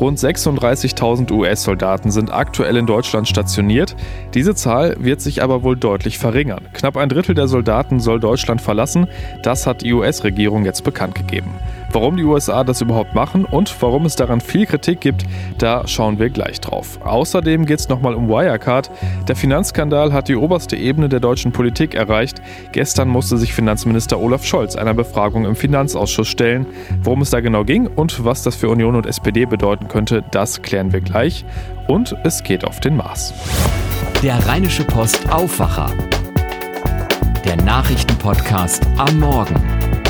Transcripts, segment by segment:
Rund 36.000 US-Soldaten sind aktuell in Deutschland stationiert. Diese Zahl wird sich aber wohl deutlich verringern. Knapp ein Drittel der Soldaten soll Deutschland verlassen. Das hat die US-Regierung jetzt bekannt gegeben. Warum die USA das überhaupt machen und warum es daran viel Kritik gibt, da schauen wir gleich drauf. Außerdem geht es nochmal um Wirecard. Der Finanzskandal hat die oberste Ebene der deutschen Politik erreicht. Gestern musste sich Finanzminister Olaf Scholz einer Befragung im Finanzausschuss stellen. Worum es da genau ging und was das für Union und SPD bedeuten könnte, das klären wir gleich. Und es geht auf den Mars. Der Rheinische Post Aufwacher. Der Nachrichtenpodcast am Morgen.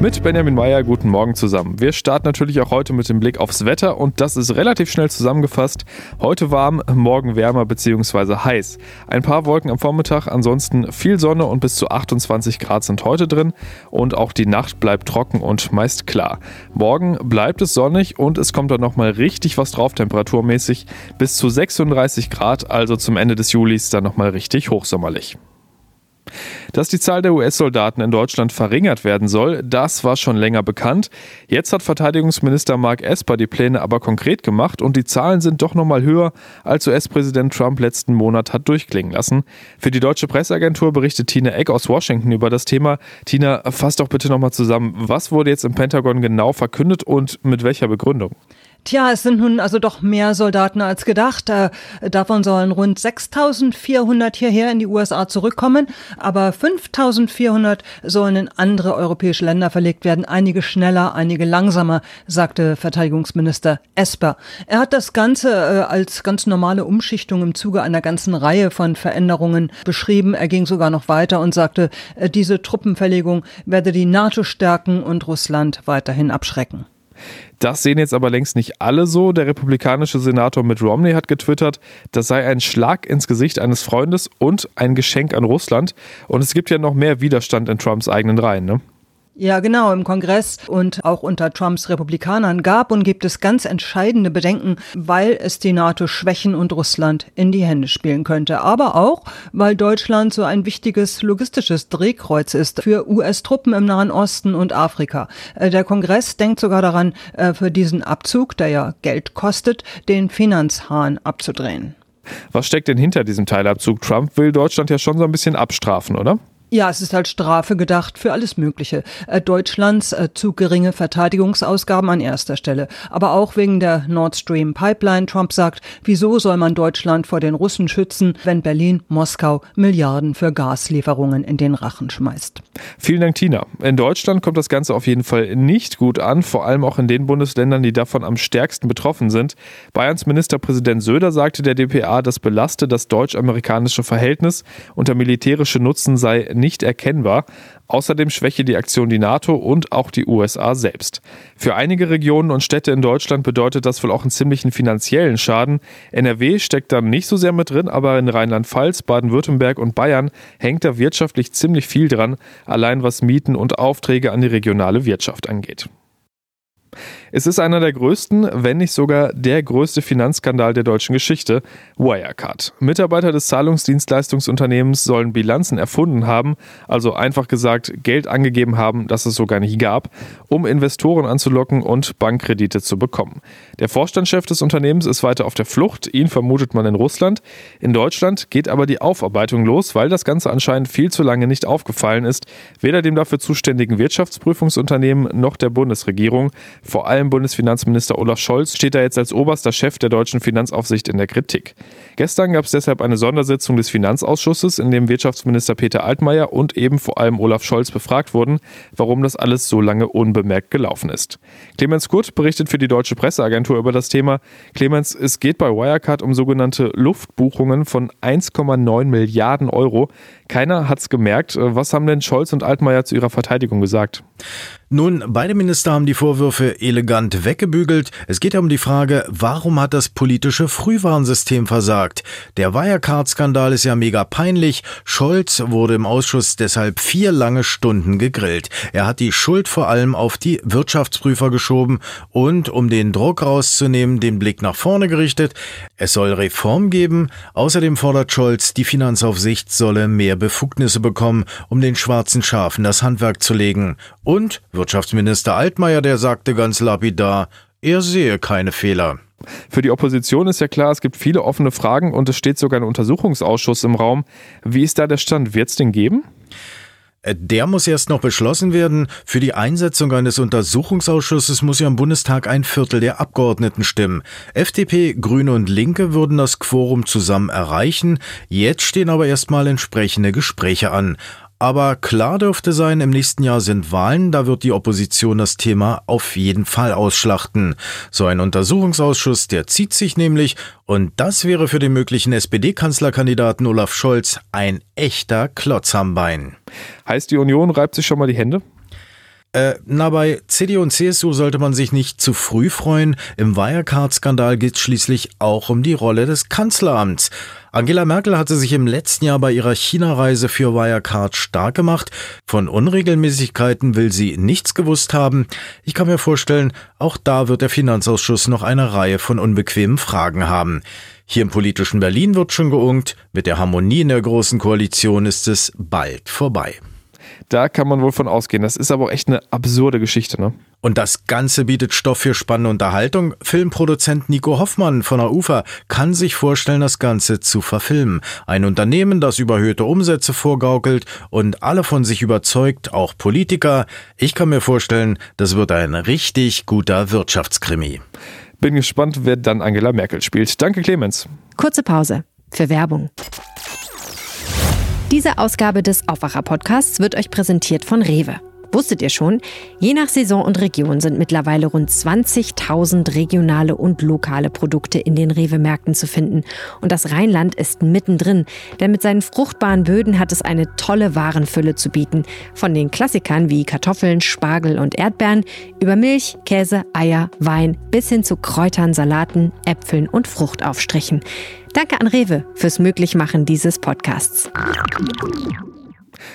Mit Benjamin Meyer, guten Morgen zusammen. Wir starten natürlich auch heute mit dem Blick aufs Wetter und das ist relativ schnell zusammengefasst. Heute warm, morgen wärmer bzw. heiß. Ein paar Wolken am Vormittag, ansonsten viel Sonne und bis zu 28 Grad sind heute drin und auch die Nacht bleibt trocken und meist klar. Morgen bleibt es sonnig und es kommt dann nochmal richtig was drauf temperaturmäßig. Bis zu 36 Grad, also zum Ende des Julis dann nochmal richtig hochsommerlich. Dass die Zahl der US-Soldaten in Deutschland verringert werden soll, das war schon länger bekannt. Jetzt hat Verteidigungsminister Mark Esper die Pläne aber konkret gemacht und die Zahlen sind doch nochmal höher, als US-Präsident Trump letzten Monat hat durchklingen lassen. Für die deutsche Presseagentur berichtet Tina Eck aus Washington über das Thema. Tina, fass doch bitte nochmal zusammen, was wurde jetzt im Pentagon genau verkündet und mit welcher Begründung? Tja, es sind nun also doch mehr Soldaten als gedacht. Äh, davon sollen rund 6400 hierher in die USA zurückkommen, aber 5400 sollen in andere europäische Länder verlegt werden, einige schneller, einige langsamer, sagte Verteidigungsminister Esper. Er hat das Ganze äh, als ganz normale Umschichtung im Zuge einer ganzen Reihe von Veränderungen beschrieben. Er ging sogar noch weiter und sagte, äh, diese Truppenverlegung werde die NATO stärken und Russland weiterhin abschrecken. Das sehen jetzt aber längst nicht alle so. Der republikanische Senator Mitt Romney hat getwittert, das sei ein Schlag ins Gesicht eines Freundes und ein Geschenk an Russland. Und es gibt ja noch mehr Widerstand in Trumps eigenen Reihen, ne? Ja, genau, im Kongress und auch unter Trumps Republikanern gab und gibt es ganz entscheidende Bedenken, weil es die NATO schwächen und Russland in die Hände spielen könnte. Aber auch, weil Deutschland so ein wichtiges logistisches Drehkreuz ist für US-Truppen im Nahen Osten und Afrika. Äh, der Kongress denkt sogar daran, äh, für diesen Abzug, der ja Geld kostet, den Finanzhahn abzudrehen. Was steckt denn hinter diesem Teilabzug? Trump will Deutschland ja schon so ein bisschen abstrafen, oder? Ja, es ist als Strafe gedacht für alles Mögliche. Äh, Deutschlands äh, zu geringe Verteidigungsausgaben an erster Stelle. Aber auch wegen der Nord Stream Pipeline. Trump sagt, wieso soll man Deutschland vor den Russen schützen, wenn Berlin, Moskau Milliarden für Gaslieferungen in den Rachen schmeißt. Vielen Dank, Tina. In Deutschland kommt das Ganze auf jeden Fall nicht gut an, vor allem auch in den Bundesländern, die davon am stärksten betroffen sind. Bayerns Ministerpräsident Söder sagte der DPA, das belaste das deutsch-amerikanische Verhältnis und der militärische Nutzen sei nicht erkennbar. Außerdem schwäche die Aktion die NATO und auch die USA selbst. Für einige Regionen und Städte in Deutschland bedeutet das wohl auch einen ziemlichen finanziellen Schaden. NRW steckt da nicht so sehr mit drin, aber in Rheinland-Pfalz, Baden-Württemberg und Bayern hängt da wirtschaftlich ziemlich viel dran, allein was Mieten und Aufträge an die regionale Wirtschaft angeht. Es ist einer der größten, wenn nicht sogar der größte Finanzskandal der deutschen Geschichte, Wirecard. Mitarbeiter des Zahlungsdienstleistungsunternehmens sollen Bilanzen erfunden haben, also einfach gesagt Geld angegeben haben, das es so gar nicht gab, um Investoren anzulocken und Bankkredite zu bekommen. Der Vorstandschef des Unternehmens ist weiter auf der Flucht, ihn vermutet man in Russland. In Deutschland geht aber die Aufarbeitung los, weil das Ganze anscheinend viel zu lange nicht aufgefallen ist, weder dem dafür zuständigen Wirtschaftsprüfungsunternehmen noch der Bundesregierung. Vor allem Bundesfinanzminister Olaf Scholz steht da jetzt als oberster Chef der deutschen Finanzaufsicht in der Kritik. Gestern gab es deshalb eine Sondersitzung des Finanzausschusses, in dem Wirtschaftsminister Peter Altmaier und eben vor allem Olaf Scholz befragt wurden, warum das alles so lange unbemerkt gelaufen ist. Clemens Kurt berichtet für die Deutsche Presseagentur über das Thema. Clemens, es geht bei Wirecard um sogenannte Luftbuchungen von 1,9 Milliarden Euro. Keiner hat es gemerkt. Was haben denn Scholz und Altmaier zu ihrer Verteidigung gesagt? Nun, beide Minister haben die Vorwürfe elegant weggebügelt. Es geht um die Frage, warum hat das politische Frühwarnsystem versagt? Der Wirecard-Skandal ist ja mega peinlich. Scholz wurde im Ausschuss deshalb vier lange Stunden gegrillt. Er hat die Schuld vor allem auf die Wirtschaftsprüfer geschoben und, um den Druck rauszunehmen, den Blick nach vorne gerichtet. Es soll Reform geben. Außerdem fordert Scholz, die Finanzaufsicht solle mehr Befugnisse bekommen, um den schwarzen Schafen das Handwerk zu legen. Und Wirtschaftsminister Altmaier, der sagte ganz lapidar, er sehe keine Fehler. Für die Opposition ist ja klar, es gibt viele offene Fragen und es steht sogar ein Untersuchungsausschuss im Raum. Wie ist da der Stand? Wird es den geben? Äh, der muss erst noch beschlossen werden. Für die Einsetzung eines Untersuchungsausschusses muss ja im Bundestag ein Viertel der Abgeordneten stimmen. FDP, Grüne und Linke würden das Quorum zusammen erreichen. Jetzt stehen aber erstmal entsprechende Gespräche an. Aber klar dürfte sein, im nächsten Jahr sind Wahlen, da wird die Opposition das Thema auf jeden Fall ausschlachten. So ein Untersuchungsausschuss, der zieht sich nämlich, und das wäre für den möglichen SPD-Kanzlerkandidaten Olaf Scholz ein echter Klotz am Bein. Heißt, die Union reibt sich schon mal die Hände? Äh, na, bei CDU und CSU sollte man sich nicht zu früh freuen. Im Wirecard-Skandal geht es schließlich auch um die Rolle des Kanzleramts. Angela Merkel hatte sich im letzten Jahr bei ihrer China-Reise für Wirecard stark gemacht. Von Unregelmäßigkeiten will sie nichts gewusst haben. Ich kann mir vorstellen, auch da wird der Finanzausschuss noch eine Reihe von unbequemen Fragen haben. Hier im politischen Berlin wird schon geungt, mit der Harmonie in der Großen Koalition ist es bald vorbei. Da kann man wohl von ausgehen. Das ist aber auch echt eine absurde Geschichte, ne? Und das Ganze bietet Stoff für spannende Unterhaltung. Filmproduzent Nico Hoffmann von der UFA kann sich vorstellen, das Ganze zu verfilmen. Ein Unternehmen, das überhöhte Umsätze vorgaukelt und alle von sich überzeugt, auch Politiker. Ich kann mir vorstellen, das wird ein richtig guter Wirtschaftskrimi. Bin gespannt, wer dann Angela Merkel spielt. Danke, Clemens. Kurze Pause für Werbung. Diese Ausgabe des Aufwacher-Podcasts wird euch präsentiert von Rewe. Wusstet ihr schon? Je nach Saison und Region sind mittlerweile rund 20.000 regionale und lokale Produkte in den Rewe-Märkten zu finden. Und das Rheinland ist mittendrin, denn mit seinen fruchtbaren Böden hat es eine tolle Warenfülle zu bieten. Von den Klassikern wie Kartoffeln, Spargel und Erdbeeren über Milch, Käse, Eier, Wein bis hin zu Kräutern, Salaten, Äpfeln und Fruchtaufstrichen. Danke an Rewe fürs Möglichmachen dieses Podcasts.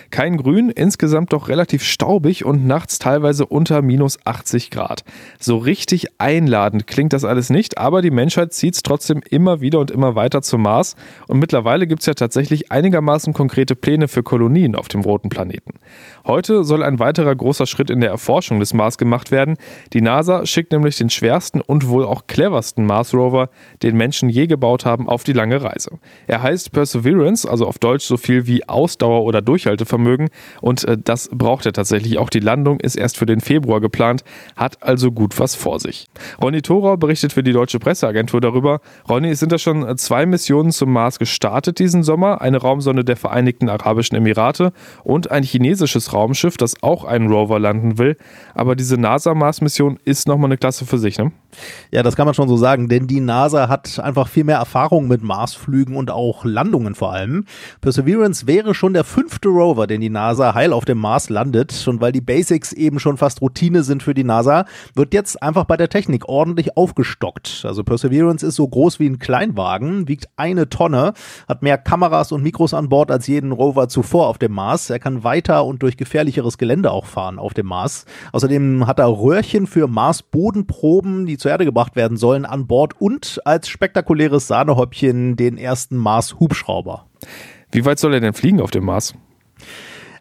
Kein Grün, insgesamt doch relativ staubig und nachts teilweise unter minus 80 Grad. So richtig einladend klingt das alles nicht, aber die Menschheit zieht es trotzdem immer wieder und immer weiter zum Mars und mittlerweile gibt es ja tatsächlich einigermaßen konkrete Pläne für Kolonien auf dem roten Planeten. Heute soll ein weiterer großer Schritt in der Erforschung des Mars gemacht werden. Die NASA schickt nämlich den schwersten und wohl auch cleversten Mars-Rover, den Menschen je gebaut haben, auf die lange Reise. Er heißt Perseverance, also auf Deutsch so viel wie Ausdauer oder Durchhaltevermögen und äh, das braucht er tatsächlich. Auch die Landung ist erst für den Februar geplant, hat also gut was vor sich. Ronny Thorau berichtet für die Deutsche Presseagentur darüber. Ronny, es sind da schon zwei Missionen zum Mars gestartet diesen Sommer, eine Raumsonde der Vereinigten Arabischen Emirate und ein chinesisches Raumschiff, das auch einen Rover landen will. Aber diese NASA-Mars-Mission ist nochmal eine Klasse für sich, ne? Ja, das kann man schon so sagen, denn die NASA hat einfach viel mehr Erfahrung mit Marsflügen und auch Landungen vor allem. Perseverance wäre schon der fünfte Rover, den die NASA heil auf dem Mars landet. Und weil die Basics eben schon fast Routine sind für die NASA, wird jetzt einfach bei der Technik ordentlich aufgestockt. Also Perseverance ist so groß wie ein Kleinwagen, wiegt eine Tonne, hat mehr Kameras und Mikros an Bord als jeden Rover zuvor auf dem Mars. Er kann weiter und durch gefährlicheres Gelände auch fahren auf dem Mars. Außerdem hat er Röhrchen für Mars-Bodenproben, die zur Erde gebracht werden sollen, an Bord und als spektakuläres Sahnehäubchen den ersten Mars-Hubschrauber. Wie weit soll er denn fliegen auf dem Mars?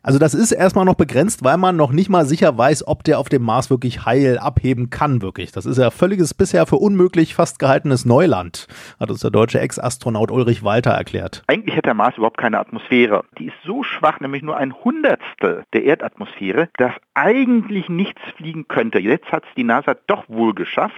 Also das ist erstmal noch begrenzt, weil man noch nicht mal sicher weiß, ob der auf dem Mars wirklich heil abheben kann, wirklich. Das ist ja völliges bisher für unmöglich fast gehaltenes Neuland, hat uns der deutsche Ex-Astronaut Ulrich Walter erklärt. Eigentlich hat der Mars überhaupt keine Atmosphäre. Die ist so schwach, nämlich nur ein Hundertstel der Erdatmosphäre, dass eigentlich nichts fliegen könnte. Jetzt hat es die NASA doch wohl geschafft.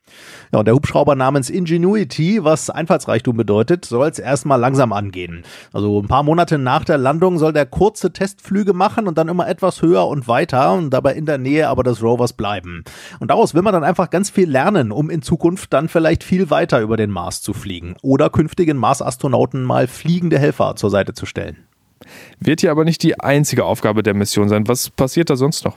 Ja, und der Hubschrauber namens Ingenuity, was Einfallsreichtum bedeutet, soll es erstmal langsam angehen. Also ein paar Monate nach der Landung soll der kurze Testflüge machen machen und dann immer etwas höher und weiter und dabei in der Nähe aber des Rovers bleiben. Und daraus will man dann einfach ganz viel lernen, um in Zukunft dann vielleicht viel weiter über den Mars zu fliegen oder künftigen Mars-Astronauten mal fliegende Helfer zur Seite zu stellen. Wird hier aber nicht die einzige Aufgabe der Mission sein. Was passiert da sonst noch?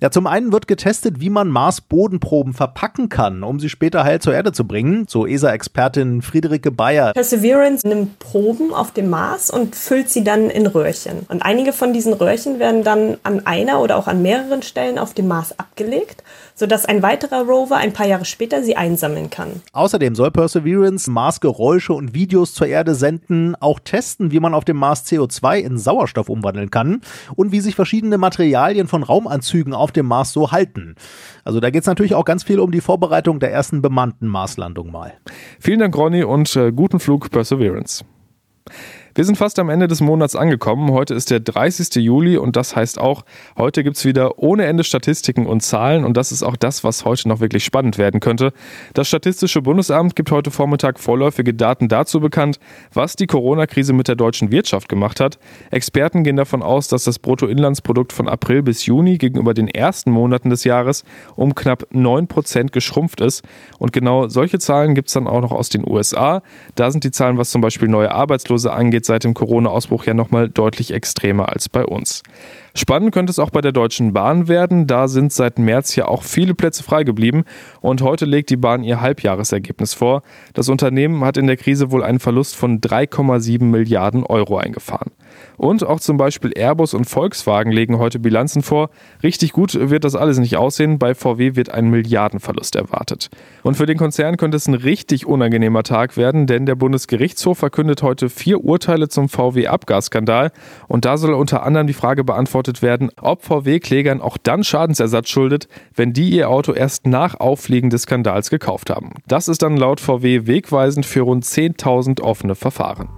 Ja, zum einen wird getestet, wie man Mars-Bodenproben verpacken kann, um sie später heil zur Erde zu bringen, so ESA-Expertin Friederike Bayer. Perseverance nimmt Proben auf dem Mars und füllt sie dann in Röhrchen. Und einige von diesen Röhrchen werden dann an einer oder auch an mehreren Stellen auf dem Mars abgelegt sodass ein weiterer Rover ein paar Jahre später sie einsammeln kann. Außerdem soll Perseverance Mars-Geräusche und Videos zur Erde senden, auch testen, wie man auf dem Mars CO2 in Sauerstoff umwandeln kann und wie sich verschiedene Materialien von Raumanzügen Zügen auf dem Mars so halten. Also da geht es natürlich auch ganz viel um die Vorbereitung der ersten bemannten Marslandung mal. Vielen Dank, Ronny, und äh, guten Flug Perseverance. Wir sind fast am Ende des Monats angekommen. Heute ist der 30. Juli und das heißt auch, heute gibt es wieder ohne Ende Statistiken und Zahlen und das ist auch das, was heute noch wirklich spannend werden könnte. Das Statistische Bundesamt gibt heute Vormittag vorläufige Daten dazu bekannt, was die Corona-Krise mit der deutschen Wirtschaft gemacht hat. Experten gehen davon aus, dass das Bruttoinlandsprodukt von April bis Juni gegenüber den ersten Monaten des Jahres um knapp 9 Prozent geschrumpft ist. Und genau solche Zahlen gibt es dann auch noch aus den USA. Da sind die Zahlen, was zum Beispiel neue Arbeitslose angeht, geht seit dem Corona-Ausbruch ja nochmal deutlich extremer als bei uns. Spannend könnte es auch bei der Deutschen Bahn werden. Da sind seit März ja auch viele Plätze frei geblieben und heute legt die Bahn ihr Halbjahresergebnis vor. Das Unternehmen hat in der Krise wohl einen Verlust von 3,7 Milliarden Euro eingefahren. Und auch zum Beispiel Airbus und Volkswagen legen heute Bilanzen vor. Richtig gut wird das alles nicht aussehen. Bei VW wird ein Milliardenverlust erwartet. Und für den Konzern könnte es ein richtig unangenehmer Tag werden, denn der Bundesgerichtshof verkündet heute vier Urteile zum VW-Abgasskandal. Und da soll unter anderem die Frage beantwortet beantwortet werden, ob VW-Klägern auch dann Schadensersatz schuldet, wenn die ihr Auto erst nach Auffliegen des Skandals gekauft haben. Das ist dann laut VW wegweisend für rund 10.000 offene Verfahren.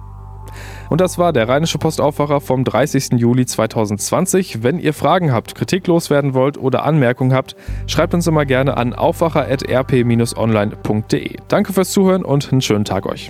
Und das war der Rheinische Postaufwacher vom 30. Juli 2020. Wenn ihr Fragen habt, Kritik loswerden wollt oder Anmerkungen habt, schreibt uns immer gerne an aufwacher.rp-online.de. Danke fürs Zuhören und einen schönen Tag euch.